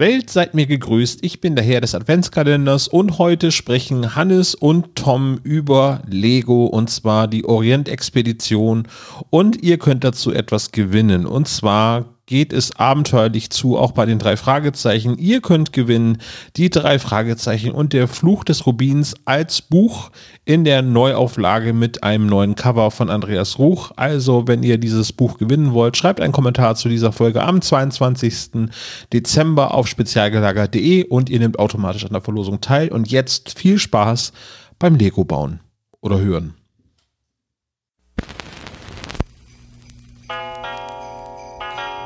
Welt, seid mir gegrüßt. Ich bin der Herr des Adventskalenders und heute sprechen Hannes und Tom über Lego und zwar die Orient-Expedition und ihr könnt dazu etwas gewinnen und zwar geht es abenteuerlich zu, auch bei den drei Fragezeichen. Ihr könnt gewinnen die drei Fragezeichen und der Fluch des Rubins als Buch in der Neuauflage mit einem neuen Cover von Andreas Ruch. Also, wenn ihr dieses Buch gewinnen wollt, schreibt einen Kommentar zu dieser Folge am 22. Dezember auf spezialgelager.de und ihr nehmt automatisch an der Verlosung teil. Und jetzt viel Spaß beim Lego bauen oder hören.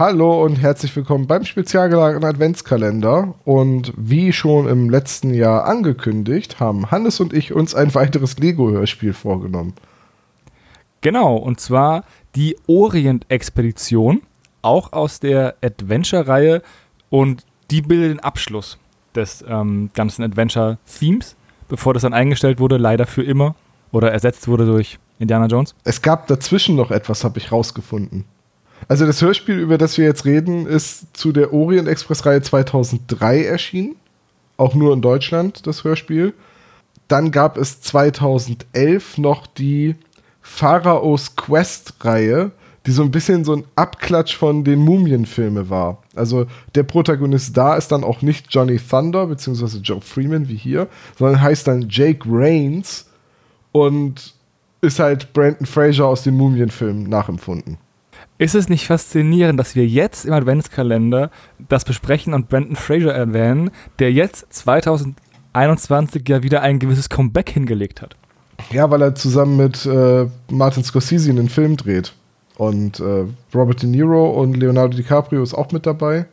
Hallo und herzlich willkommen beim spezial gelagerten Adventskalender. Und wie schon im letzten Jahr angekündigt, haben Hannes und ich uns ein weiteres Lego-Hörspiel vorgenommen. Genau, und zwar die Orient-Expedition, auch aus der Adventure-Reihe. Und die bildet den Abschluss des ähm, ganzen Adventure-Themes, bevor das dann eingestellt wurde, leider für immer oder ersetzt wurde durch Indiana Jones. Es gab dazwischen noch etwas, habe ich rausgefunden. Also das Hörspiel, über das wir jetzt reden, ist zu der Orient Express Reihe 2003 erschienen. Auch nur in Deutschland, das Hörspiel. Dann gab es 2011 noch die Pharaohs Quest Reihe, die so ein bisschen so ein Abklatsch von den Mumienfilmen war. Also der Protagonist da ist dann auch nicht Johnny Thunder beziehungsweise Joe Freeman wie hier, sondern heißt dann Jake Rains und ist halt Brandon Fraser aus den Mumienfilmen nachempfunden. Ist es nicht faszinierend, dass wir jetzt im Adventskalender das besprechen und Brandon Fraser erwähnen, der jetzt 2021 ja wieder ein gewisses Comeback hingelegt hat? Ja, weil er zusammen mit äh, Martin Scorsese einen Film dreht. Und äh, Robert De Niro und Leonardo DiCaprio ist auch mit dabei.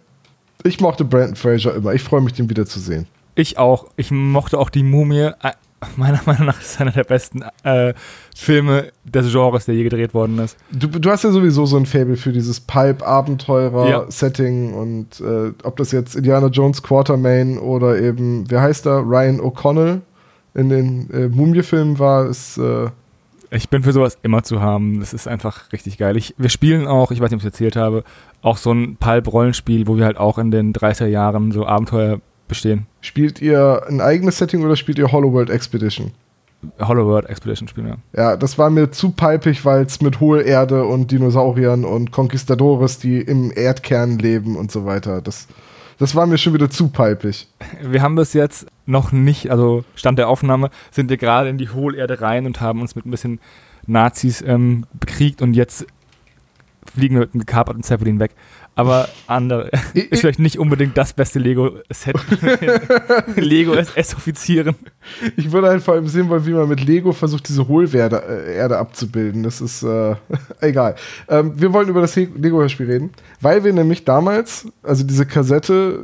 Ich mochte Brandon Fraser immer. Ich freue mich, den wiederzusehen. Ich auch. Ich mochte auch die Mumie. Meiner Meinung nach ist es einer der besten äh, Filme des Genres, der je gedreht worden ist. Du, du hast ja sowieso so ein Fable für dieses Pipe-Abenteurer-Setting ja. und äh, ob das jetzt Indiana Jones Quartermain oder eben, wer heißt da, Ryan O'Connell in den äh, Mumie-Filmen war, ist. Äh ich bin für sowas immer zu haben. Das ist einfach richtig geil. Ich, wir spielen auch, ich weiß nicht, ob ich es erzählt habe, auch so ein Pulp-Rollenspiel, wo wir halt auch in den 30er Jahren so Abenteuer bestehen. Spielt ihr ein eigenes Setting oder spielt ihr Hollow World Expedition? Hollow World Expedition spielen, ja. Ja, das war mir zu palpig, weil es mit Hohlerde und Dinosauriern und Conquistadores, die im Erdkern leben und so weiter. Das, das war mir schon wieder zu palpig. Wir haben bis jetzt noch nicht, also Stand der Aufnahme, sind wir gerade in die Hohlerde rein und haben uns mit ein bisschen Nazis ähm, bekriegt und jetzt fliegen wir mit einem gekaperten Zeppelin weg aber andere ist vielleicht nicht unbedingt das beste Lego-Set. Lego S-Offizieren. Ich würde halt vor allem sehen wollen, wie man mit Lego versucht, diese Hohlerde äh, Erde abzubilden. Das ist äh, egal. Ähm, wir wollen über das Lego-Hörspiel reden, weil wir nämlich damals, also diese Kassette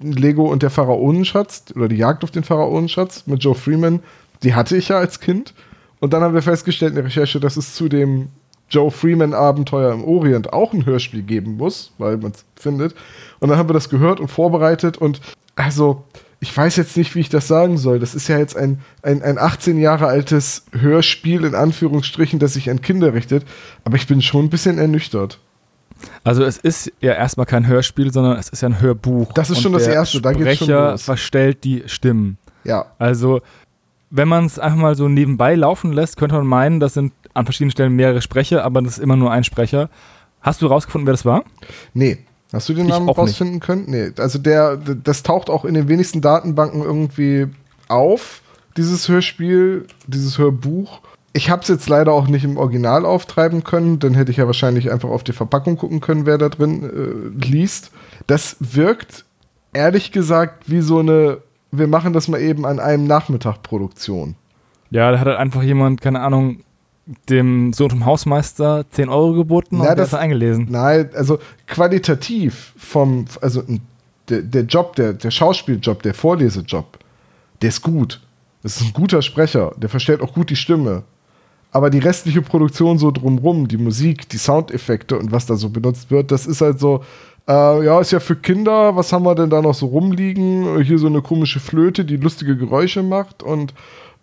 Lego und der Pharaonenschatz oder die Jagd auf den Pharaonenschatz mit Joe Freeman, die hatte ich ja als Kind. Und dann haben wir festgestellt in der Recherche, dass es zu dem Joe Freeman Abenteuer im Orient auch ein Hörspiel geben muss, weil man es findet. Und dann haben wir das gehört und vorbereitet und also ich weiß jetzt nicht, wie ich das sagen soll. Das ist ja jetzt ein, ein, ein 18 Jahre altes Hörspiel in Anführungsstrichen, das sich an Kinder richtet, aber ich bin schon ein bisschen ernüchtert. Also es ist ja erstmal kein Hörspiel, sondern es ist ja ein Hörbuch. Das ist schon das erste, schon los. verstellt die Stimmen. Ja. Also wenn man es einfach mal so nebenbei laufen lässt, könnte man meinen, das sind an verschiedenen Stellen mehrere Sprecher, aber das ist immer nur ein Sprecher. Hast du rausgefunden, wer das war? Nee. Hast du den Namen rausfinden nicht. können? Nee. Also der, das taucht auch in den wenigsten Datenbanken irgendwie auf, dieses Hörspiel, dieses Hörbuch. Ich habe es jetzt leider auch nicht im Original auftreiben können, dann hätte ich ja wahrscheinlich einfach auf die Verpackung gucken können, wer da drin äh, liest. Das wirkt ehrlich gesagt wie so eine, wir machen das mal eben an einem Nachmittag Produktion. Ja, da hat halt einfach jemand, keine Ahnung, dem Sohn vom Hausmeister 10 Euro geboten Na, und der das- ist dann eingelesen. Nein, also qualitativ vom, also der, der Job, der, der Schauspieljob, der Vorlesejob, der ist gut. Das ist ein guter Sprecher, der verstellt auch gut die Stimme. Aber die restliche Produktion so drumrum, die Musik, die Soundeffekte und was da so benutzt wird, das ist halt so, äh, ja, ist ja für Kinder, was haben wir denn da noch so rumliegen? Hier so eine komische Flöte, die lustige Geräusche macht und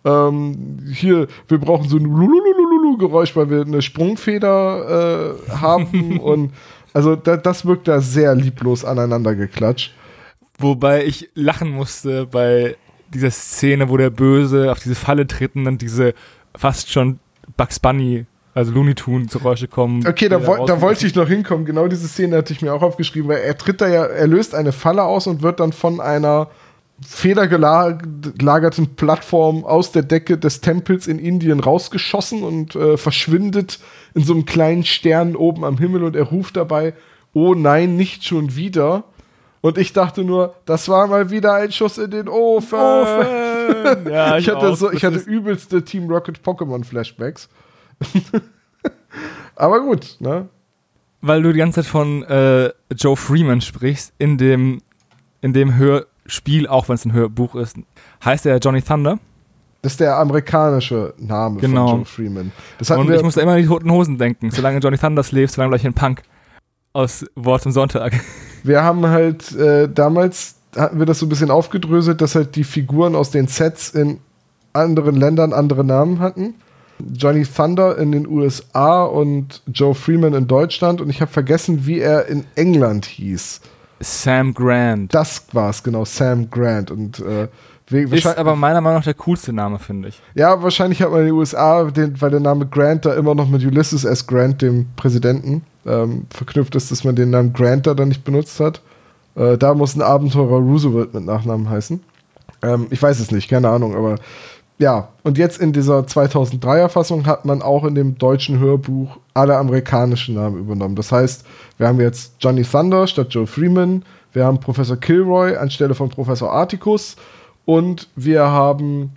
ähm, hier, wir brauchen so ein Lululululu-Geräusch, weil wir eine Sprungfeder äh, haben und also da, das wirkt da sehr lieblos aneinander geklatscht. Wobei ich lachen musste bei dieser Szene, wo der Böse auf diese Falle tritt und dann diese fast schon Bugs Bunny, also Looney Tunes Geräusche kommen. Okay, da, woll- da wollte ich noch hinkommen. Genau diese Szene hatte ich mir auch aufgeschrieben, weil er tritt da ja, er löst eine Falle aus und wird dann von einer federgelagerten Plattform aus der Decke des Tempels in Indien rausgeschossen und äh, verschwindet in so einem kleinen Stern oben am Himmel und er ruft dabei, oh nein, nicht schon wieder. Und ich dachte nur, das war mal wieder ein Schuss in den Ofen. Ofen. Ja, ich, hatte auch. so, ich hatte übelste Team Rocket Pokémon Flashbacks. Aber gut, ne? weil du die ganze Zeit von äh, Joe Freeman sprichst, in dem, in dem Hörspiel, auch wenn es ein Hörbuch ist, heißt er Johnny Thunder. Das ist der amerikanische Name Genau. von Joe Freeman. Und wir, ich musste immer an die Toten Hosen denken. Solange Johnny Thunders lebt, solange gleich ein Punk. Aus Wort zum Sonntag. wir haben halt äh, damals hatten wir das so ein bisschen aufgedröselt, dass halt die Figuren aus den Sets in anderen Ländern andere Namen hatten. Johnny Thunder in den USA und Joe Freeman in Deutschland und ich habe vergessen, wie er in England hieß. Sam Grant. Das war es, genau, Sam Grant. Und äh, Ist aber meiner Meinung nach der coolste Name, finde ich. Ja, wahrscheinlich hat man in den USA, den, weil der Name Grant da immer noch mit Ulysses S. Grant, dem Präsidenten, ähm, verknüpft ist, dass man den Namen Grant da dann nicht benutzt hat. Äh, da muss ein Abenteurer Roosevelt mit Nachnamen heißen. Ähm, ich weiß es nicht, keine Ahnung, aber ja. Und jetzt in dieser 2003er Fassung hat man auch in dem deutschen Hörbuch alle amerikanischen Namen übernommen. Das heißt, wir haben jetzt Johnny Thunder statt Joe Freeman, wir haben Professor Kilroy anstelle von Professor Articus und wir haben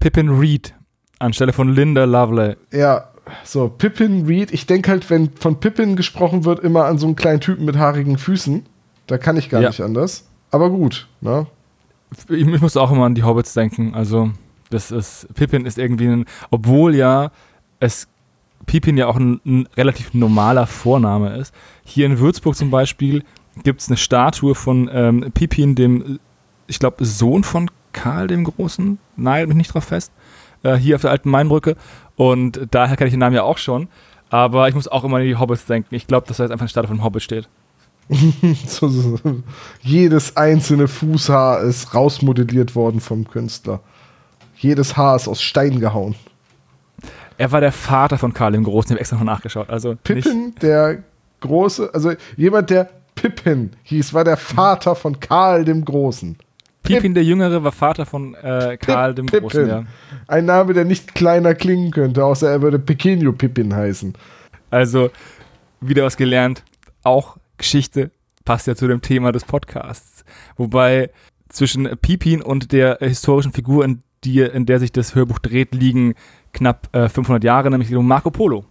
Pippin Reed anstelle von Linda Lovelace. Ja, so, Pippin Reed. Ich denke halt, wenn von Pippin gesprochen wird, immer an so einen kleinen Typen mit haarigen Füßen. Da kann ich gar Ja. nicht anders. Aber gut, ne? Ich, ich muss auch immer an die Hobbits denken. Also, das ist, Pippin ist irgendwie ein, obwohl ja es Pippin ja auch ein, ein relativ normaler Vorname ist. Hier in Würzburg zum Beispiel gibt es eine Statue von ähm, Pippin, dem, ich glaube, Sohn von Karl dem Großen. Nein, mich nicht drauf fest. Äh, hier auf der alten Mainbrücke. Und daher kenne ich den Namen ja auch schon. Aber ich muss auch immer an die Hobbits denken. Ich glaube, dass da jetzt einfach eine Statue von Hobbit steht. So, so, so. Jedes einzelne Fußhaar ist rausmodelliert worden vom Künstler. Jedes Haar ist aus Stein gehauen. Er war der Vater von Karl dem Großen. Ich habe extra noch nachgeschaut. Also Pippin, der große, also jemand, der Pippin hieß, war der Vater von Karl dem Großen. Pippin der Jüngere war Vater von äh, Karl dem Pippin. Großen, ja. Ein Name, der nicht kleiner klingen könnte, außer er würde Pequeño Pippin heißen. Also wieder was gelernt. Auch Geschichte passt ja zu dem Thema des Podcasts. Wobei zwischen Pippin und der historischen Figur, in, die, in der sich das Hörbuch dreht, liegen knapp äh, 500 Jahre, nämlich um Marco Polo.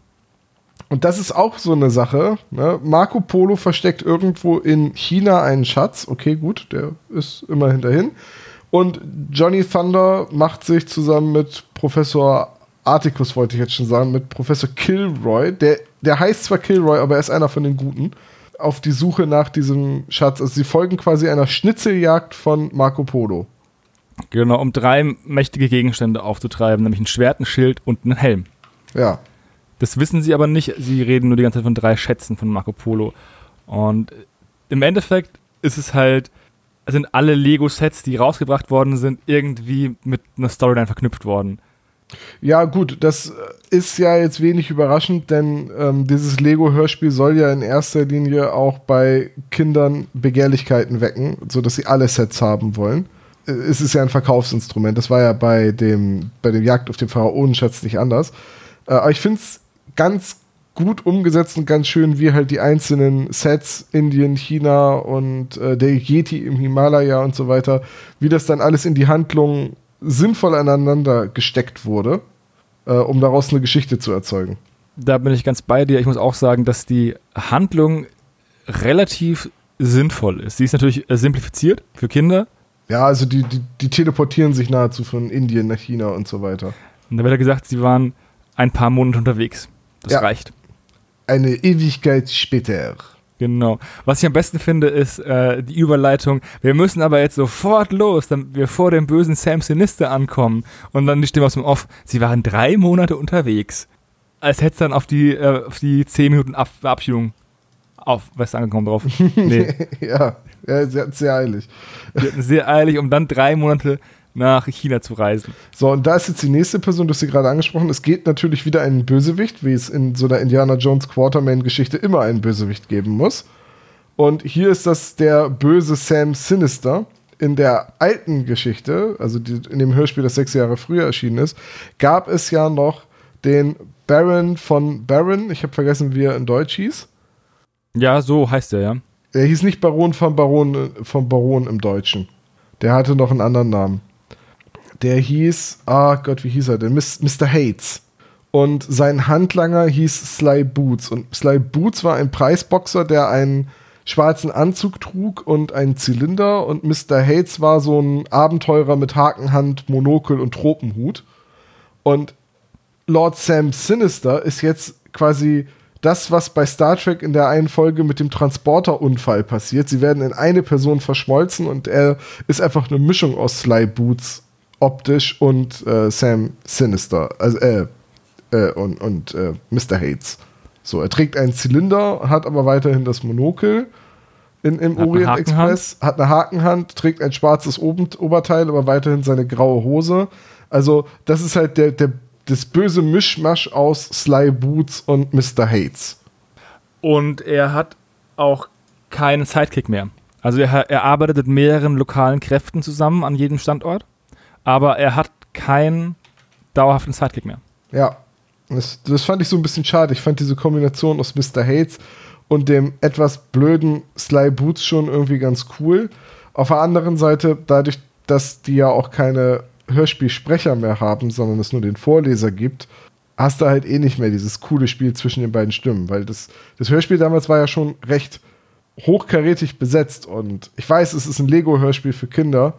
Und das ist auch so eine Sache. Ne? Marco Polo versteckt irgendwo in China einen Schatz. Okay, gut, der ist immerhin dahin. Und Johnny Thunder macht sich zusammen mit Professor Articus, wollte ich jetzt schon sagen, mit Professor Kilroy, der, der heißt zwar Kilroy, aber er ist einer von den Guten, auf die Suche nach diesem Schatz. Also sie folgen quasi einer Schnitzeljagd von Marco Polo. Genau, um drei mächtige Gegenstände aufzutreiben, nämlich ein Schwert, ein Schild und einen Helm. Ja. Das wissen sie aber nicht. Sie reden nur die ganze Zeit von drei Schätzen von Marco Polo. Und im Endeffekt ist es halt, sind alle Lego-Sets, die rausgebracht worden sind, irgendwie mit einer Storyline verknüpft worden. Ja, gut, das ist ja jetzt wenig überraschend, denn ähm, dieses Lego-Hörspiel soll ja in erster Linie auch bei Kindern Begehrlichkeiten wecken, sodass sie alle Sets haben wollen. Es ist ja ein Verkaufsinstrument. Das war ja bei dem, bei dem Jagd auf den Pharaonenschatz nicht anders. Äh, aber ich finde es ganz gut umgesetzt und ganz schön, wie halt die einzelnen Sets, Indien, China und äh, der Yeti im Himalaya und so weiter, wie das dann alles in die Handlung sinnvoll aneinander gesteckt wurde. äh, um daraus eine Geschichte zu erzeugen. Da bin ich ganz bei dir. Ich muss auch sagen, dass die Handlung relativ sinnvoll ist. Sie ist natürlich äh, simplifiziert für Kinder. Ja, also die, die, die teleportieren sich nahezu von Indien nach China und so weiter. Und da wird ja gesagt, sie waren ein paar Monate unterwegs. Das Ja. reicht. Eine Ewigkeit später. Genau. Was ich am besten finde, ist äh, die Überleitung. Wir müssen aber jetzt sofort los, damit wir vor dem bösen Sam Sinister ankommen. Und dann die Stimme aus dem Off. Sie waren drei Monate unterwegs. Als hätte es dann auf die, äh, auf die zehn Minuten Ab Verabschiedung auf West angekommen drauf. Nee, ja, ja sehr, sehr eilig. die hatten sehr eilig, um dann drei Monate nach China zu reisen. So, und da ist jetzt die nächste Person, du hast sie gerade angesprochen. Es geht natürlich wieder einen Bösewicht, wie es in so einer Indiana Jones Quarterman-Geschichte immer einen Bösewicht geben muss. Und hier ist das der böse Sam Sinister. In der alten Geschichte, also die, in dem Hörspiel, das sechs Jahre früher erschienen ist, gab es ja noch den Baron von Baron. Ich habe vergessen, wie er in Deutsch hieß. Ja, so heißt er, ja. Er hieß nicht Baron von Baron, äh, von Baron im Deutschen. Der hatte noch einen anderen Namen. Der hieß, ah Gott, wie hieß er denn? Mr. Hates. Und sein Handlanger hieß Sly Boots. Und Sly Boots war ein Preisboxer, der einen schwarzen Anzug trug und einen Zylinder. Und Mr. Hates war so ein Abenteurer mit Hakenhand, Monokel und Tropenhut. Und Lord Sam Sinister ist jetzt quasi das, was bei Star Trek in der einen Folge mit dem Transporterunfall passiert. Sie werden in eine Person verschmolzen und er ist einfach eine Mischung aus Sly Boots optisch und äh, Sam Sinister. Also, äh, äh, und, und äh, Mr. Hates. So, er trägt einen Zylinder, hat aber weiterhin das Monokel in, im Hat Orient. Express, hat eine Hakenhand, trägt ein schwarzes Oberteil, aber weiterhin seine graue Hose. Also, das ist halt der, der, das böse Mischmasch aus Sly Boots und Mr. Hates. Und er hat auch keinen Sidekick mehr. Also er, er arbeitet mit mehreren lokalen Kräften zusammen an jedem Standort, aber er hat keinen dauerhaften Sidekick mehr. Ja, das, das fand ich so ein bisschen schade. Ich fand diese Kombination aus Mr. Hates und dem etwas blöden Sly Boots schon irgendwie ganz cool. Auf der anderen Seite, dadurch, dass die ja auch keine Hörspielsprecher mehr haben, sondern es nur den Vorleser gibt, hast du halt eh nicht mehr dieses coole Spiel zwischen den beiden Stimmen, weil das, das Hörspiel damals war ja schon recht hochkarätig besetzt und ich weiß, es ist ein Lego-Hörspiel für Kinder,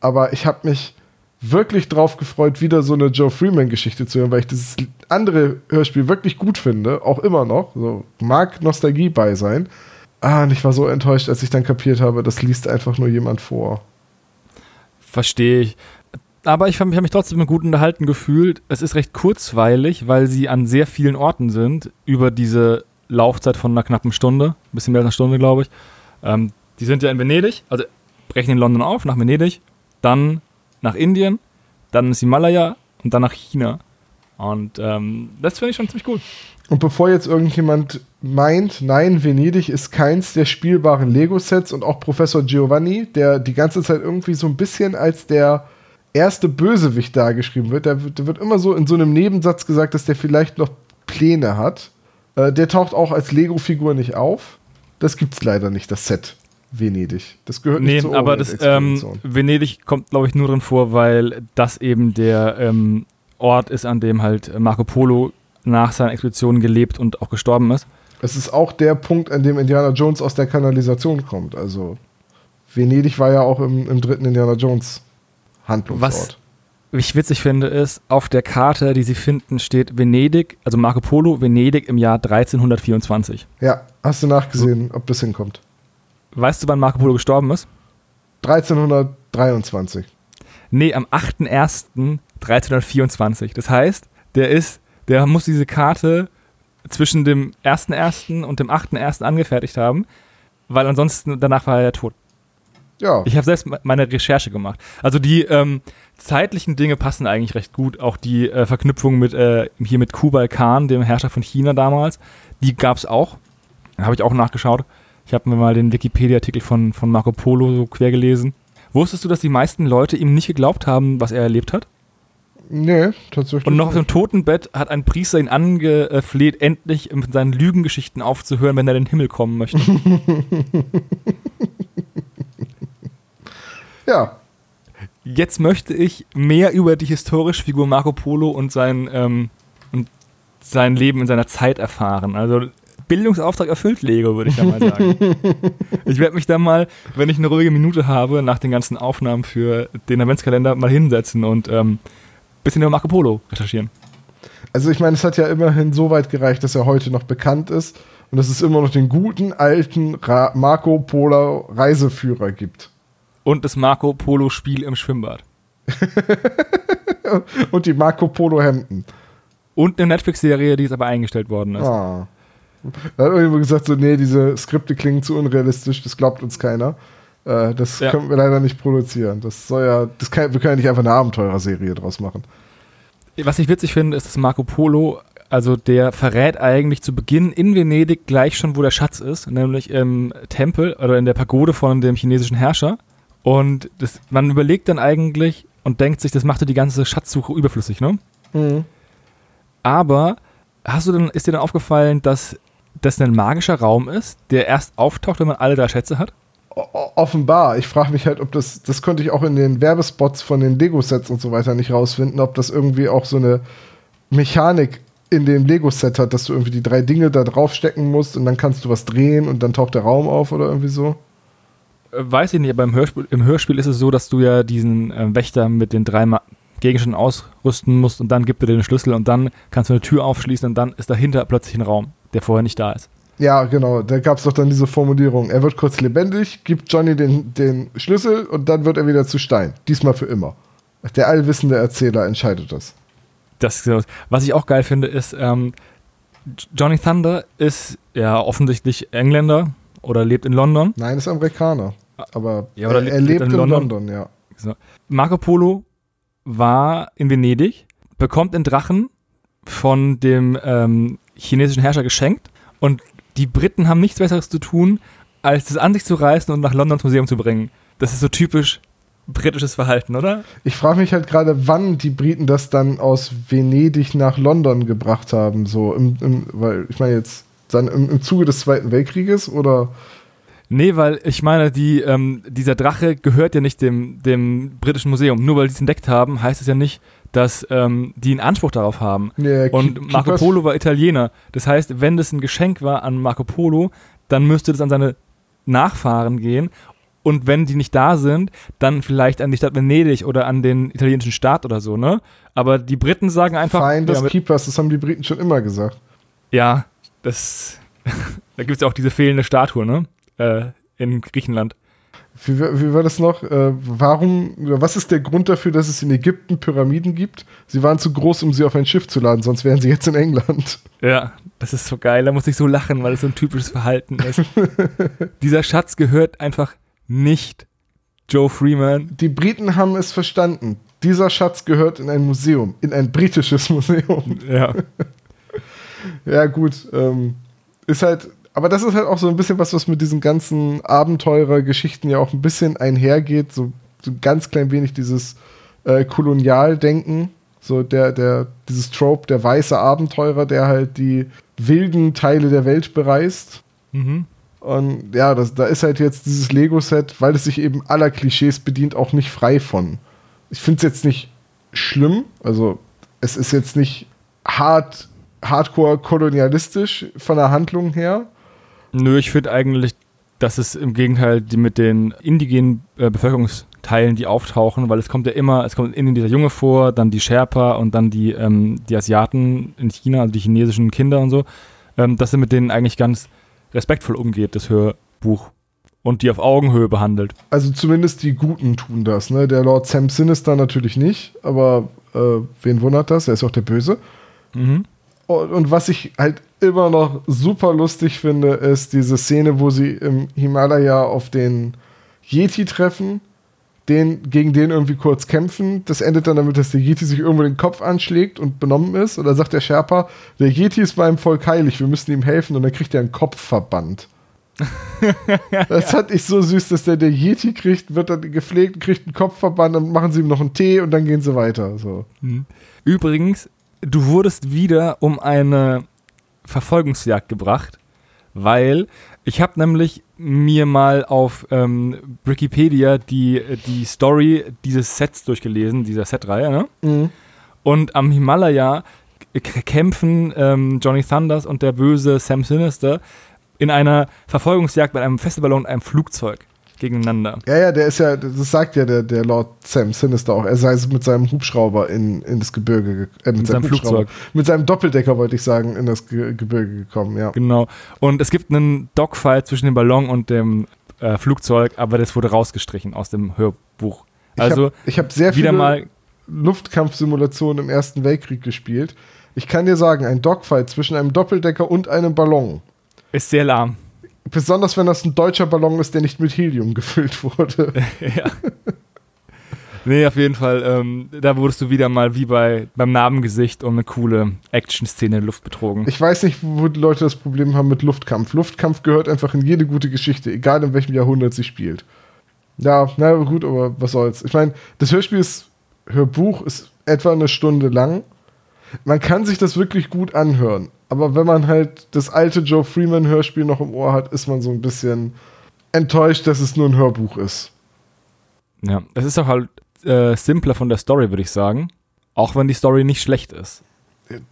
aber ich habe mich wirklich drauf gefreut, wieder so eine Joe Freeman-Geschichte zu hören, weil ich dieses andere Hörspiel wirklich gut finde, auch immer noch. So, mag Nostalgie bei sein. Ah, und ich war so enttäuscht, als ich dann kapiert habe, das liest einfach nur jemand vor. Verstehe ich. Aber ich habe mich, trotzdem gut unterhalten gefühlt. Es ist recht kurzweilig, weil sie an sehr vielen Orten sind, über diese Laufzeit von einer knappen Stunde, ein bisschen mehr als eine Stunde, glaube ich. Ähm, die sind ja in Venedig, also brechen in London auf, nach Venedig, dann nach Indien, dann ins Himalaya und dann nach China. Und ähm, das finde ich schon ziemlich cool. Und bevor jetzt irgendjemand meint, nein, Venedig ist keins der spielbaren Lego-Sets und auch Professor Giovanni, der die ganze Zeit irgendwie so ein bisschen als der erste Bösewicht dargeschrieben wird, der, wird- wird immer so in so einem Nebensatz gesagt, dass der vielleicht noch Pläne hat. Äh, der taucht auch als Lego-Figur nicht auf. Das gibt's leider nicht, das Set Venedig. Das gehört Nee, nicht zur aber das ähm. Venedig kommt, glaube ich, nur drin vor, weil das eben der ähm, Ort ist, an dem halt Marco Polo nach seiner Expedition gelebt und auch gestorben ist. Es ist auch der Punkt, an dem Indiana Jones aus der Kanalisation kommt. Also Venedig war ja auch im, im dritten Indiana Jones Handlungsort. Wie ich witzig finde, ist, auf der Karte, die sie finden, steht Venedig, also Marco Polo, Venedig im Jahr 1324. Ja, hast du nachgesehen, ob das hinkommt? Weißt du, wann Marco Polo gestorben ist? 1323. Nee, am 8.1.1324. Das heißt, der ist, der muss diese Karte zwischen dem 1.1. und dem 8.1. angefertigt haben, weil ansonsten danach war er ja tot. Ja, Ich habe selbst me- meine Recherche gemacht. Also die ähm, zeitlichen Dinge passen eigentlich recht gut. Auch die äh, Verknüpfung mit äh, hier mit Kublai Khan, dem Herrscher von China damals, die gab es auch. Habe ich auch nachgeschaut. Ich habe mir mal den Wikipedia-Artikel von, von Marco Polo so quer gelesen. Wusstest du, dass die meisten Leute ihm nicht geglaubt haben, was er erlebt hat? nee, tatsächlich. Und noch auf dem. Totenbett hat ein Priester ihn angefleht, endlich mit seinen Lügengeschichten aufzuhören, wenn er in den Himmel kommen möchte. Ja, jetzt möchte ich mehr über die historische Figur Marco Polo und sein, ähm, und sein Leben in seiner Zeit erfahren. Also Bildungsauftrag erfüllt, Lego, würde ich da mal sagen. ich werde mich da mal, wenn ich eine ruhige Minute habe, nach den ganzen Aufnahmen für den Adventskalender mal hinsetzen und ähm, bisschen über Marco Polo recherchieren. Also ich meine, es hat ja immerhin so weit gereicht, dass er heute noch bekannt ist und dass es immer noch den guten alten Ra Marco Polo Reiseführer gibt. Und das Marco Polo Spiel im Schwimmbad. und die Marco Polo Hemden. Und eine Netflix-Serie, die jetzt aber eingestellt worden ist. Ah. Da hat irgendwo gesagt, so, nee, diese Skripte klingen zu unrealistisch, das glaubt uns keiner. Äh, das Ja. können wir leider nicht produzieren. Das soll ja, das kann, wir können ja nicht einfach eine Abenteurerserie draus machen. Was ich witzig finde, ist, dass Marco Polo, also der verrät eigentlich zu Beginn in Venedig gleich schon, wo der Schatz ist, nämlich im Tempel oder in der Pagode von dem chinesischen Herrscher. Und das, man überlegt dann eigentlich und denkt sich, das macht ja die ganze Schatzsuche überflüssig, ne? Mhm. Aber hast du denn, ist dir dann aufgefallen, dass das ein magischer Raum ist, der erst auftaucht, wenn man alle drei Schätze hat? Offenbar. Ich frage mich halt, ob das, das konnte ich auch in den Werbespots von den Lego-Sets und so weiter nicht rausfinden, ob das irgendwie auch so eine Mechanik in dem Lego-Set hat, dass du irgendwie die drei Dinge da draufstecken musst und dann kannst du was drehen und dann taucht der Raum auf oder irgendwie so. Weiß ich nicht, aber im Hörspiel, im Hörspiel ist es so, dass du ja diesen äh, Wächter mit den drei Ma Gegenständen ausrüsten musst und dann gibt er dir den Schlüssel und dann kannst du eine Tür aufschließen und dann ist dahinter plötzlich ein Raum, der vorher nicht da ist. Ja, genau. Da gab es doch dann diese Formulierung. Er wird kurz lebendig, gibt Johnny den, den Schlüssel und dann wird er wieder zu Stein. Diesmal für immer. Der allwissende Erzähler entscheidet das. Das, was ich auch geil finde, ist, ähm, Johnny Thunder ist ja offensichtlich Engländer oder lebt in London. Nein, ist Amerikaner. Aber, Ja, er, er lebt in London? London, ja. Marco Polo war in Venedig, bekommt den Drachen von dem ähm, chinesischen Herrscher geschenkt und die Briten haben nichts Besseres zu tun, als das an sich zu reißen und nach Londons Museum zu bringen. Das ist so typisch britisches Verhalten, oder? Ich frage mich halt gerade, wann die Briten das dann aus Venedig nach London gebracht haben. So im, im weil ich meine jetzt dann im, im Zuge des Zweiten Weltkrieges oder Nee, weil ich meine, die, ähm, dieser Drache gehört ja nicht dem, dem britischen Museum. Nur weil die es entdeckt haben, heißt es ja nicht, dass ähm, die einen Anspruch darauf haben. Nee, Und Marco Polo war Italiener. Das heißt, wenn das ein Geschenk war an Marco Polo, dann müsste das an seine Nachfahren gehen. Und wenn die nicht da sind, dann vielleicht an die Stadt Venedig oder an den italienischen Staat oder so, ne? Aber die Briten sagen einfach, Feind des ja, Keepers, das haben die Briten schon immer gesagt. ja, das, da gibt es ja auch diese fehlende Statue, ne? Äh, in Griechenland. Wie, war- wie war das noch? Äh, warum, was ist der Grund dafür, dass es in Ägypten Pyramiden gibt? Sie waren zu groß, um sie auf ein Schiff zu laden, sonst wären sie jetzt in England. Ja, das ist so geil. Da muss ich so lachen, weil es so ein typisches Verhalten ist. Dieser Schatz gehört einfach nicht Joe Freeman. Die Briten haben es verstanden. Dieser Schatz gehört in ein Museum, in ein britisches Museum. Ja. Ja, gut. Ähm, ist halt, aber das ist halt auch so ein bisschen was, was mit diesen ganzen Abenteurer-Geschichten ja auch ein bisschen einhergeht. So, so ein ganz klein wenig dieses äh, Kolonialdenken. So der, der, dieses Trope, der weiße Abenteurer, der halt die wilden Teile der Welt bereist. Mhm. Und ja, das, da ist halt jetzt dieses Lego-Set, weil es sich eben aller Klischees bedient, auch nicht frei von. Ich finde es jetzt nicht schlimm. Also, es ist jetzt nicht hart, hardcore kolonialistisch von der Handlung her. Nö, ich finde eigentlich, dass es im Gegenteil die mit den indigenen äh, Bevölkerungsteilen, die auftauchen, weil es kommt ja immer, es kommt in Indien dieser Junge vor, dann die Sherpa und dann die, ähm, die Asiaten in China, also die chinesischen Kinder und so, ähm, dass er mit denen eigentlich ganz respektvoll umgeht, das Hörbuch. Und die auf Augenhöhe behandelt. Also zumindest die Guten tun das. Ne? Der Lord Sam Sinister natürlich nicht, aber äh, wen wundert das? Er ist auch der Böse. Mhm. Und, und was ich halt immer noch super lustig finde, ist diese Szene, wo sie im Himalaya auf den Yeti treffen, den, gegen den irgendwie kurz kämpfen. Das endet dann damit, dass der Yeti sich irgendwo den Kopf anschlägt und benommen ist. Und dann sagt der Sherpa, der Yeti ist meinem Volk heilig, wir müssen ihm helfen. Und dann kriegt er einen Kopfverband. das fand ich so süß, dass der der Yeti kriegt, wird dann gepflegt, kriegt einen Kopfverband, dann machen sie ihm noch einen Tee und dann gehen sie weiter. So. Übrigens, du wurdest wieder um eine Verfolgungsjagd gebracht, weil ich habe nämlich mir mal auf ähm, Wikipedia die, die Story dieses Sets durchgelesen, dieser Setreihe, ne? Mhm. Und am Himalaya kämpfen ähm, Johnny Thunders und der böse Sam Sinister in einer Verfolgungsjagd mit einem Festivalballon und einem Flugzeug gegeneinander. Ja, ja, der ist ja, das sagt ja der, der Lord Sam Sinister auch. Er sei mit seinem Hubschrauber in, in das Gebirge, ge- äh, mit, Mit seinem Hubschrauber. Flugzeug. Mit seinem Doppeldecker, wollte ich sagen, in das Ge Gebirge gekommen, ja. Genau. Und es gibt einen Dogfight zwischen dem Ballon und dem äh, Flugzeug, aber das wurde rausgestrichen aus dem Hörbuch. Also ich habe hab sehr wieder viele mal Luftkampfsimulationen im Ersten Weltkrieg gespielt. Ich kann dir sagen, ein Dogfight zwischen einem Doppeldecker und einem Ballon. ist sehr lahm. Besonders wenn das ein deutscher Ballon ist, der nicht mit Helium gefüllt wurde. ja. Nee, auf jeden Fall. Ähm, da wurdest du wieder mal wie bei beim Narbengesicht um eine coole Action-Szene in Luft betrogen. Ich weiß nicht, wo die Leute das Problem haben mit Luftkampf. Luftkampf gehört einfach in jede gute Geschichte, egal in welchem Jahrhundert sie spielt. Ja, na gut, aber was soll's. Ich meine, das Hörspiel ist, Hörbuch ist etwa eine Stunde lang. Man kann sich das wirklich gut anhören. Aber wenn man halt das alte Joe Freeman Hörspiel noch im Ohr hat, ist man so ein bisschen enttäuscht, dass es nur ein Hörbuch ist. ja, es ist auch halt äh, simpler von der Story, würde ich sagen. Auch wenn die Story nicht schlecht ist.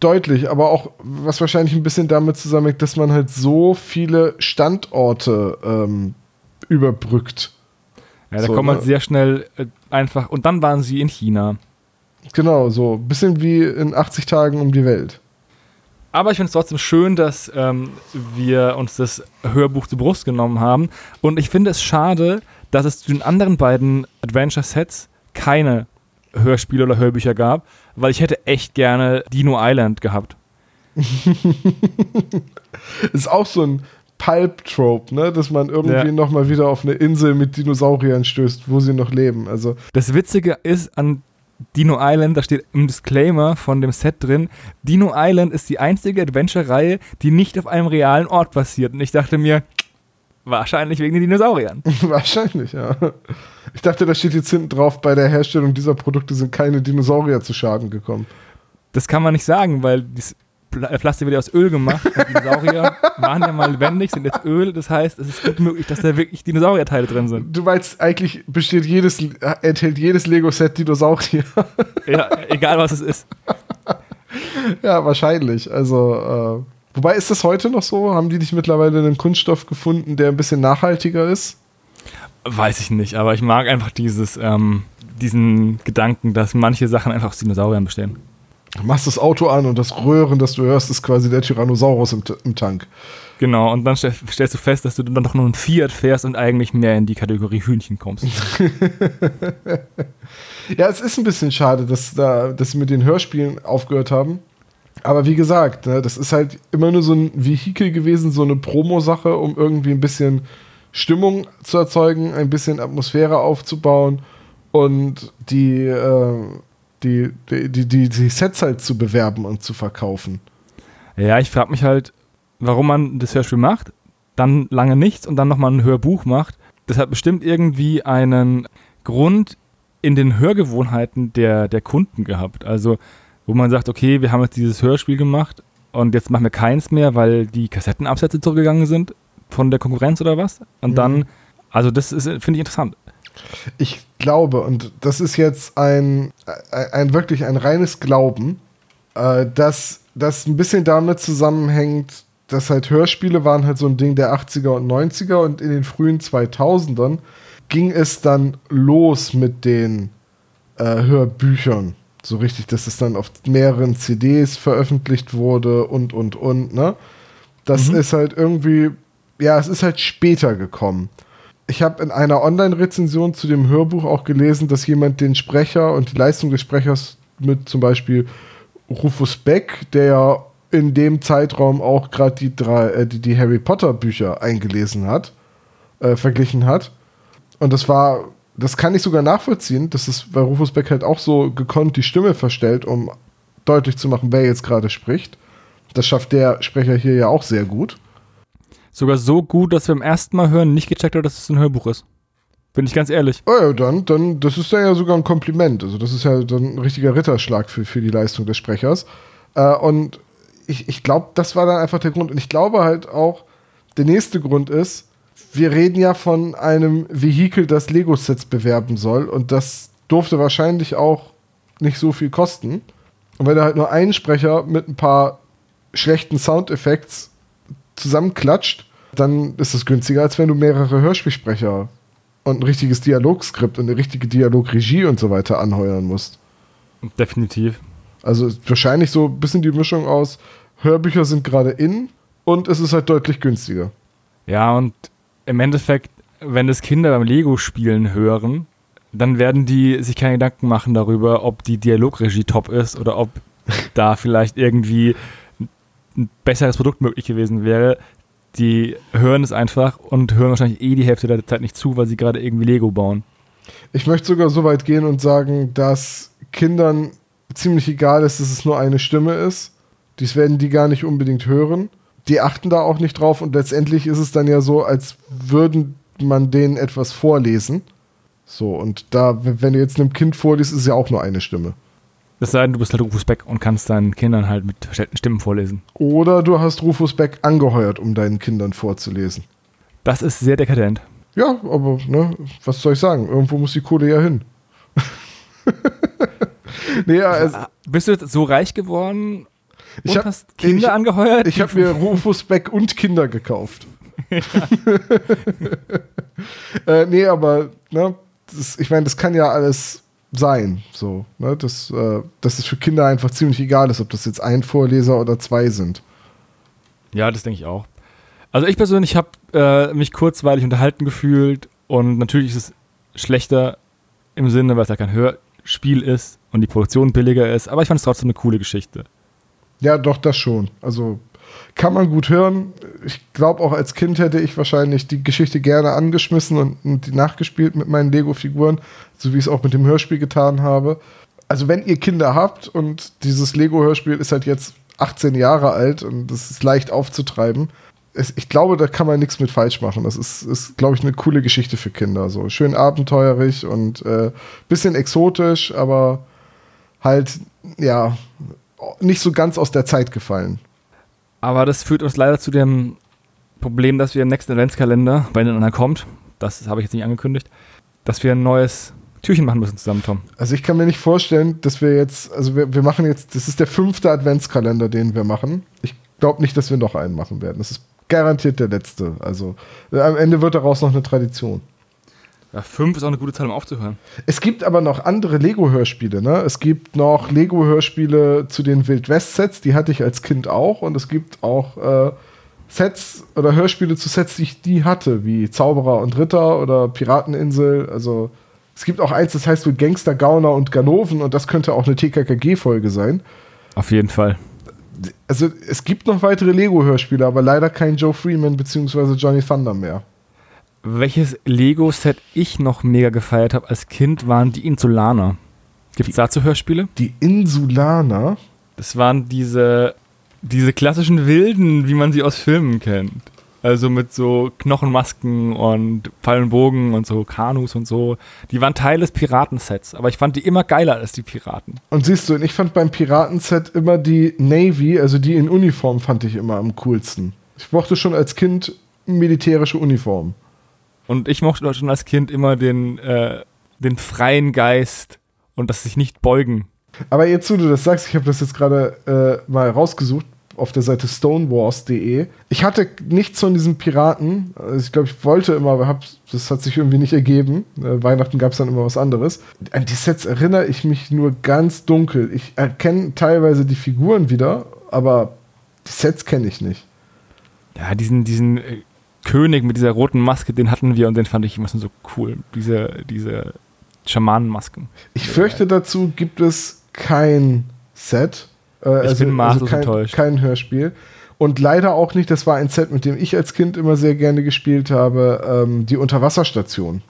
Deutlich, aber auch, was wahrscheinlich ein bisschen damit zusammenhängt, dass man halt so viele Standorte ähm, überbrückt. Ja, da So, kommt ne? man sehr schnell äh, einfach. Und dann waren sie in China. Genau, so. Bisschen wie in 80 Tagen um die Welt. Aber ich finde es trotzdem schön, dass ähm, wir uns das Hörbuch zur Brust genommen haben. Und ich finde es schade, dass es zu den anderen beiden Adventure-Sets keine Hörspiele oder Hörbücher gab, weil ich hätte echt gerne Dino Island gehabt. Ist auch so ein Pulp-Trope, ne? Dass man irgendwie Ja. noch nochmal wieder auf eine Insel mit Dinosauriern stößt, wo sie noch leben. Also, Das Witzige ist an Dino Island, da steht im Disclaimer von dem Set drin, Dino Island ist die einzige Adventure-Reihe, die nicht auf einem realen Ort basiert. Und ich dachte mir, wahrscheinlich wegen den Dinosauriern. wahrscheinlich, ja. Ich dachte, da steht jetzt hinten drauf, bei der Herstellung dieser Produkte sind keine Dinosaurier zu Schaden gekommen. Das kann man nicht sagen, weil Plastik wird ja aus Öl gemacht. Und Dinosaurier waren ja mal lebendig, sind jetzt Öl. Das heißt, es ist gut möglich, dass da wirklich Dinosaurierteile drin sind. Du meinst, eigentlich besteht jedes, enthält jedes Lego-Set Dinosaurier. Ja, egal was es ist. ja, wahrscheinlich. Also, äh, wobei ist das heute noch so? Haben die nicht mittlerweile einen Kunststoff gefunden, der ein bisschen nachhaltiger ist? Weiß ich nicht, aber ich mag einfach dieses, ähm, diesen Gedanken, dass manche Sachen einfach aus Dinosauriern bestehen. Machst das Auto an und das Röhren, das du hörst, ist quasi der Tyrannosaurus im, im Tank. Genau, und dann stell, stellst du fest, dass du dann doch nur ein Fiat fährst und eigentlich mehr in die Kategorie Hühnchen kommst. Ja, es ist ein bisschen schade, dass, da, dass sie mit den Hörspielen aufgehört haben. Aber wie gesagt, ne, das ist halt immer nur so ein Vehikel gewesen, so eine Promo-Sache, um irgendwie ein bisschen Stimmung zu erzeugen, ein bisschen Atmosphäre aufzubauen und die, äh, die, die, die, die, Sets halt zu bewerben und zu verkaufen. Ja, ich frage mich halt, warum man das Hörspiel macht, dann lange nichts und dann nochmal ein Hörbuch macht. Das hat bestimmt irgendwie einen Grund in den Hörgewohnheiten der, der Kunden gehabt. Also, wo man sagt, okay, wir haben jetzt dieses Hörspiel gemacht und jetzt machen wir keins mehr, weil die Kassettenabsätze zurückgegangen sind von der Konkurrenz oder was. Und Mhm. dann, also das ist, finde ich interessant. Ich glaube, und das ist jetzt ein, ein, ein wirklich ein reines Glauben, äh, dass das ein bisschen damit zusammenhängt, dass halt Hörspiele waren halt so ein Ding der 80er und 90er und in den frühen 2000ern ging es dann los mit den äh, Hörbüchern. So richtig, dass es dann auf mehreren CDs veröffentlicht wurde und, und, und, ne? Das ist halt irgendwie, ja, es ist halt später gekommen. Ich habe in einer Online-Rezension zu dem Hörbuch auch gelesen, dass jemand den Sprecher und die Leistung des Sprechers mit zum Beispiel Rufus Beck, der ja in dem Zeitraum auch gerade die äh, die, die Harry Potter Bücher eingelesen hat, äh, verglichen hat. Und das war, das kann ich sogar nachvollziehen, dass es bei Rufus Beck halt auch so gekonnt die Stimme verstellt, um deutlich zu machen, wer jetzt gerade spricht. Das schafft der Sprecher hier ja auch sehr gut. Sogar so gut, dass wir beim ersten Mal hören nicht gecheckt haben, dass es ein Hörbuch ist. Bin ich ganz ehrlich. Oh ja, dann, dann, das ist dann ja sogar ein Kompliment. Also, das ist ja dann ein richtiger Ritterschlag für, für die Leistung des Sprechers. Äh, und ich, ich glaube, das war dann einfach der Grund. Und ich glaube halt auch, Der nächste Grund ist, wir reden ja von einem Vehikel, das Lego-Sets bewerben soll und das durfte wahrscheinlich auch nicht so viel kosten. Und wenn er halt nur einen Sprecher mit ein paar schlechten Soundeffekts zusammenklatscht, dann ist es günstiger, als wenn du mehrere Hörspielsprecher und ein richtiges Dialogskript und eine richtige Dialogregie und so weiter anheuern musst. Definitiv. Also wahrscheinlich so ein bisschen die Mischung aus, Hörbücher sind gerade in und es ist halt deutlich günstiger. Ja, und im Endeffekt, wenn das Kinder beim Lego-Spielen hören, dann werden die sich keine Gedanken machen darüber, ob die Dialogregie top ist oder ob da vielleicht irgendwie ein besseres Produkt möglich gewesen wäre. Die hören es einfach und hören wahrscheinlich eh die Hälfte der Zeit nicht zu, weil sie gerade irgendwie Lego bauen. Ich möchte sogar so weit gehen und sagen, dass Kindern ziemlich egal ist, dass es nur eine Stimme ist. Dies werden die gar nicht unbedingt hören. Die achten da auch nicht drauf und letztendlich ist es dann ja so, als würden man denen etwas vorlesen. So, und da, wenn du jetzt einem Kind vorliest, ist es ja auch nur eine Stimme. Es sei denn, du bist halt Rufus Beck und kannst deinen Kindern halt mit verstellten Stimmen vorlesen. Oder du hast Rufus Beck angeheuert, um deinen Kindern vorzulesen. Das ist sehr dekadent. Ja, aber ne, was soll ich sagen? Irgendwo muss die Kohle ja hin. nee, also, Bist du jetzt so reich geworden ich hab, hast Kinder ich, angeheuert? Ich habe mir Rufus Beck und Kinder gekauft. äh, nee, aber ne, das, ich meine, das kann ja alles sein. So, ne? dass, äh, dass es für Kinder einfach ziemlich egal ist, ob das jetzt ein Vorleser oder zwei sind. Ja, das denke ich auch. Also ich persönlich habe äh, mich kurzweilig unterhalten gefühlt und natürlich ist es schlechter im Sinne, weil es ja kein Hörspiel ist und die Produktion billiger ist, aber ich fand es trotzdem eine coole Geschichte. Ja, doch, das schon. Also kann man gut hören. Ich glaube, auch als Kind hätte ich wahrscheinlich die Geschichte gerne angeschmissen und, und die nachgespielt mit meinen Lego-Figuren, so wie ich es auch mit dem Hörspiel getan habe. Also, wenn ihr Kinder habt und dieses Lego-Hörspiel ist halt jetzt 18 Jahre alt und das ist leicht aufzutreiben, es, ich glaube, da kann man nichts mit falsch machen. Das ist, ist glaube ich, eine coole Geschichte für Kinder. So schön abenteuerlich und äh, bisschen exotisch, aber halt, ja, nicht so ganz aus der Zeit gefallen. Aber das führt uns leider zu dem Problem, dass wir im nächsten Adventskalender, wenn dann einer kommt, das habe ich jetzt nicht angekündigt, dass wir ein neues Türchen machen müssen zusammen, Tom. Also ich kann mir nicht vorstellen, dass wir jetzt, also wir, wir machen jetzt, das ist der fünfte Adventskalender, den wir machen. Ich glaube nicht, dass wir noch einen machen werden. Das ist garantiert der letzte. Also am Ende wird daraus noch eine Tradition. Ja, fünf ist auch eine gute Zahl, um aufzuhören. Es gibt aber noch andere Lego-Hörspiele. Ne? Es gibt noch Lego-Hörspiele zu den Wild West-Sets, die hatte ich als Kind auch. Und es gibt auch äh, Sets oder Hörspiele zu Sets, die ich nie hatte, wie Zauberer und Ritter oder Pirateninsel. Also es gibt auch eins, das heißt wohl Gangster, Gauner und Ganoven und das könnte auch eine TKKG-Folge sein. Auf jeden Fall. Also es gibt noch weitere Lego-Hörspiele, aber leider kein Joe Freeman bzw. Johnny Thunder mehr. Welches Lego-Set ich noch mega gefeiert habe als Kind, waren die Insulaner. Gibt es dazu Hörspiele? Die Insulaner? Das waren diese, diese klassischen Wilden, wie man sie aus Filmen kennt. Also mit so Knochenmasken und Pfeil und so Kanus und so. Die waren Teil des Piratensets, aber ich fand die immer geiler als die Piraten. Und siehst du, ich fand beim Piratenset immer die Navy, also die in Uniform, fand ich immer am coolsten. Ich mochte schon als Kind militärische Uniform. Und ich mochte schon als Kind immer den, äh, den freien Geist und das sich nicht beugen. Aber jetzt, wo du das sagst, ich habe das jetzt gerade äh, mal rausgesucht auf der Seite stonewars.de. Ich hatte nichts von diesen Piraten. Also ich glaube, ich wollte immer, aber hab, das hat sich irgendwie nicht ergeben. Äh, Weihnachten gab es dann immer was anderes. An die Sets erinnere ich mich nur ganz dunkel. Ich erkenne teilweise die Figuren wieder, aber die Sets kenne ich nicht. Ja, diesen, diesen König mit dieser roten Maske, den hatten wir und den fand ich immer so cool. Diese, diese Schamanenmasken. Ich fürchte, dazu gibt es kein Set. Äh, ich also, bin also kein, enttäuscht. kein Hörspiel. Und leider auch nicht, das war ein Set, mit dem ich als Kind immer sehr gerne gespielt habe, ähm, die Unterwasserstation.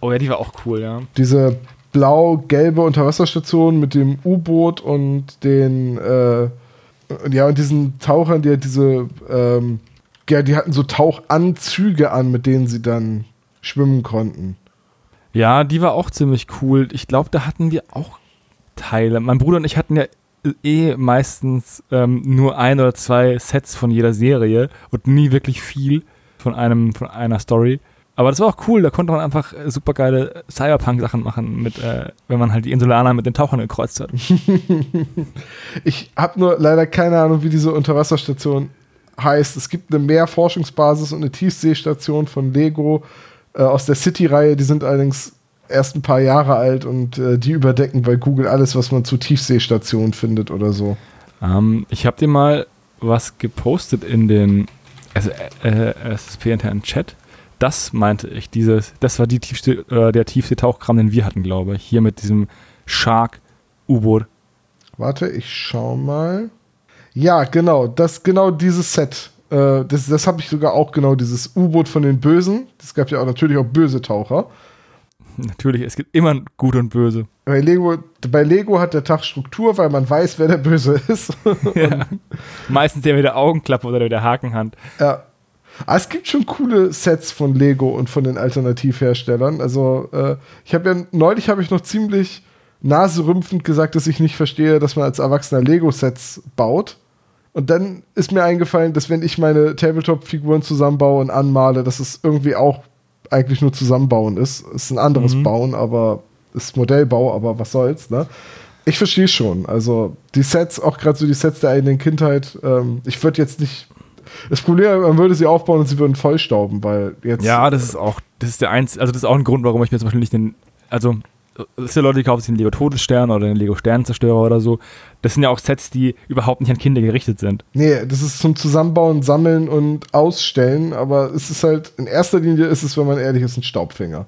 Oh ja, die war auch cool, ja. Diese blau-gelbe Unterwasserstation mit dem U-Boot und den, äh, ja, und diesen Tauchern, die halt diese ähm, ja, die hatten so Tauchanzüge an, mit denen sie dann schwimmen konnten. Ja, die war auch ziemlich cool. Ich glaube, da hatten wir auch Teile. Mein Bruder und ich hatten ja eh meistens ähm, nur ein oder zwei Sets von jeder Serie und nie wirklich viel von einem von einer Story. Aber das war auch cool, da konnte man einfach äh, super geile Cyberpunk-Sachen machen, mit, äh, wenn man halt die Insulaner mit den Tauchern gekreuzt hat. Ich habe nur leider keine Ahnung, wie diese Unterwasserstation heißt. Es gibt eine Meerforschungsbasis und eine Tiefseestation von Lego äh, aus der City-Reihe. Die sind allerdings erst ein paar Jahre alt und äh, die überdecken bei Google alles, was man zu Tiefseestationen findet oder so. Ähm, ich habe dir mal was gepostet in den also, äh, SSP-internen Chat. Das meinte ich, dieses, das war die tiefste, äh, der tiefste Tauchkram, den wir hatten, glaube ich. Hier mit diesem Shark-U-Boot. Warte, ich schau mal. Ja, genau, das genau dieses Set. Äh, das das habe ich sogar auch genau, dieses U-Boot von den Bösen. Es gab ja auch natürlich auch böse Taucher. Natürlich, es gibt immer gut und böse. Bei Lego, bei Lego hat der Tag Struktur, weil man weiß, wer der Böse ist. Ja. Meistens der mit der Augenklappe oder mit der Hakenhand. Ja. Aber es gibt schon coole Sets von Lego und von den Alternativherstellern. Also, äh, ich habe ja neulich habe ich noch ziemlich naserümpfend gesagt, dass ich nicht verstehe, dass man als Erwachsener Lego-Sets baut. Und dann ist mir eingefallen, dass wenn ich meine Tabletop-Figuren zusammenbaue und anmale, dass es irgendwie auch eigentlich nur zusammenbauen ist. Es ist ein anderes Mhm. Bauen, aber ist Modellbau, aber was soll's, ne? Ich verstehe schon. Also die Sets, auch gerade so die Sets der eigenen Kindheit, ähm, ich würde jetzt nicht. Das Problem, man würde sie aufbauen und sie würden vollstauben, weil jetzt. Ja, das ist auch, das ist der eins, also das ist auch ein Grund, warum ich mir zum Beispiel nicht den, also es sind ja Leute, die kaufen sich einen Lego Todesstern oder einen Lego Sternenzerstörer oder so. Das sind ja auch Sets, die überhaupt nicht an Kinder gerichtet sind. Nee, das ist zum Zusammenbauen, Sammeln und Ausstellen, aber es ist halt, in erster Linie ist es, wenn man ehrlich ist, ein Staubfinger.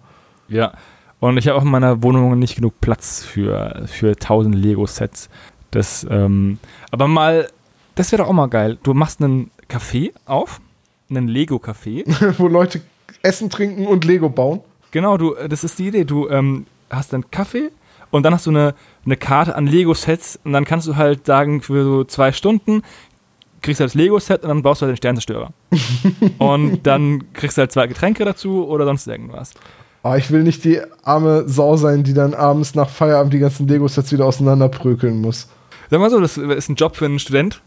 Ja. Und ich habe auch in meiner Wohnung nicht genug Platz für, für 1000 Lego-Sets. Das, ähm, aber mal, das wäre doch auch mal geil. Du machst einen Café auf, einen Lego-Café. Wo Leute essen, trinken und Lego bauen. Genau, du, das ist die Idee. Du ähm, hast einen Kaffee und dann hast du eine, eine Karte an Lego-Sets und dann kannst du halt sagen, für so zwei Stunden kriegst du halt das Lego-Set und dann baust du halt den Sternzerstörer. und dann kriegst du halt zwei Getränke dazu oder sonst irgendwas. Aber ich will nicht die arme Sau sein, die dann abends nach Feierabend die ganzen Lego-Sets wieder auseinanderprügeln muss. Sag mal so, das ist ein Job für einen Student.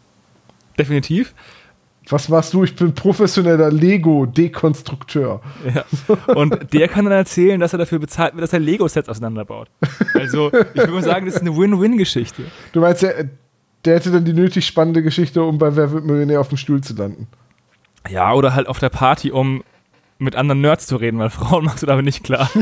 Definitiv. Was machst du? Ich bin professioneller Lego-Dekonstrukteur. Ja. Und der kann dann erzählen, dass er dafür bezahlt wird, dass er Lego-Sets auseinanderbaut. Also, ich würde mal sagen, das ist eine Win-Win-Geschichte. Du meinst, der, der hätte dann die nötig spannende Geschichte, um bei Wer wird Millionär auf dem Stuhl zu landen. Ja, oder halt auf der Party, um mit anderen Nerds zu reden, weil Frauen machst du damit nicht klar.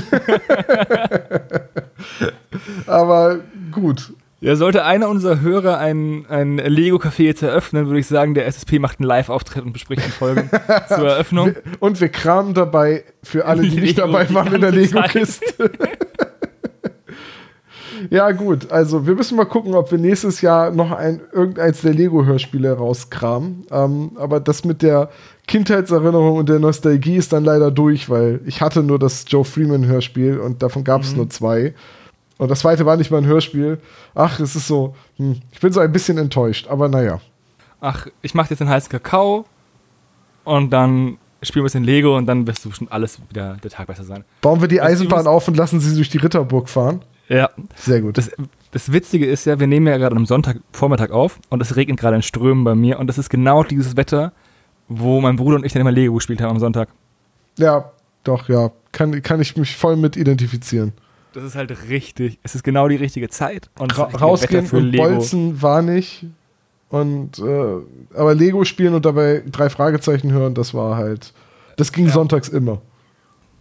Aber gut. Ja, sollte einer unserer Hörer ein, ein Lego-Café jetzt eröffnen, würde ich sagen, der SSP macht einen Live-Auftritt und bespricht die Folgen zur Eröffnung. Und wir kramen dabei für alle, die nicht Lego dabei die waren in der Lego-Kiste. ja, gut. Also, wir müssen mal gucken, ob wir nächstes Jahr noch ein, irgendeins der Lego-Hörspiele rauskramen. Ähm, aber das mit der Kindheitserinnerung und der Nostalgie ist dann leider durch, weil ich hatte nur das Joe Freeman-Hörspiel und davon gab es nur zwei. Und das zweite war nicht mal ein Hörspiel. Ach, es ist so. Hm, ich bin so ein bisschen enttäuscht, aber naja. Ach, ich mache jetzt einen heißen Kakao und dann spielen wir ein bisschen Lego und dann wirst du bestimmt alles wieder der Tag besser sein. Bauen wir die Eisenbahn auf und lassen sie durch die Ritterburg fahren. Ja, Sehr gut. Das, das Witzige ist ja, wir nehmen ja gerade am Sonntagvormittag auf und es regnet gerade in Strömen bei mir und das ist genau dieses Wetter, wo mein Bruder und ich dann immer Lego gespielt haben am Sonntag. Ja, doch, ja. Kann, kann ich mich voll mit identifizieren. Das ist halt richtig. Es ist genau die richtige Zeit. Und Ra rausgehen für und Lego. bolzen war nicht. Und äh, aber Lego spielen und dabei drei Fragezeichen hören, das war halt. Das ging Ja. sonntags immer.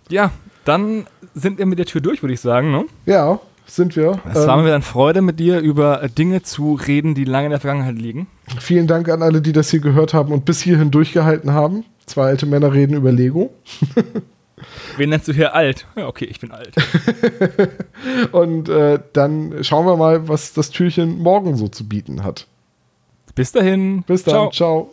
Ja, dann sind wir mit der Tür durch, würde ich sagen. Ne? Ja, sind wir. Es war Ähm, mir eine Freude, mit dir über äh, Dinge zu reden, die lange in der Vergangenheit liegen. vielen Dank an alle, die das hier gehört haben und bis hierhin durchgehalten haben. Zwei alte Männer reden über Lego. Wen nennst du hier alt? Ja, okay, ich bin alt. Und äh, dann schauen wir mal, was das Türchen morgen so zu bieten hat. Bis dahin. Bis dann. Ciao.